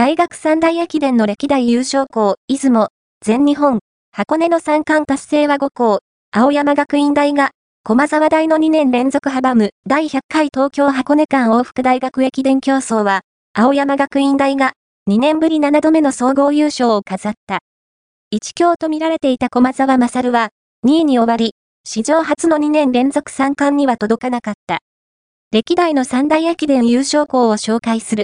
大学三大駅伝の歴代優勝校、出雲、全日本、箱根の三冠達成は5校、青山学院大が、駒沢大の2年連続阻む第100回東京箱根間往復大学駅伝競争は、青山学院大が2年ぶり7度目の総合優勝を飾った。一強と見られていた駒沢勝は2位に終わり、史上初の2年連続三冠には届かなかった。歴代の三大駅伝優勝校を紹介する。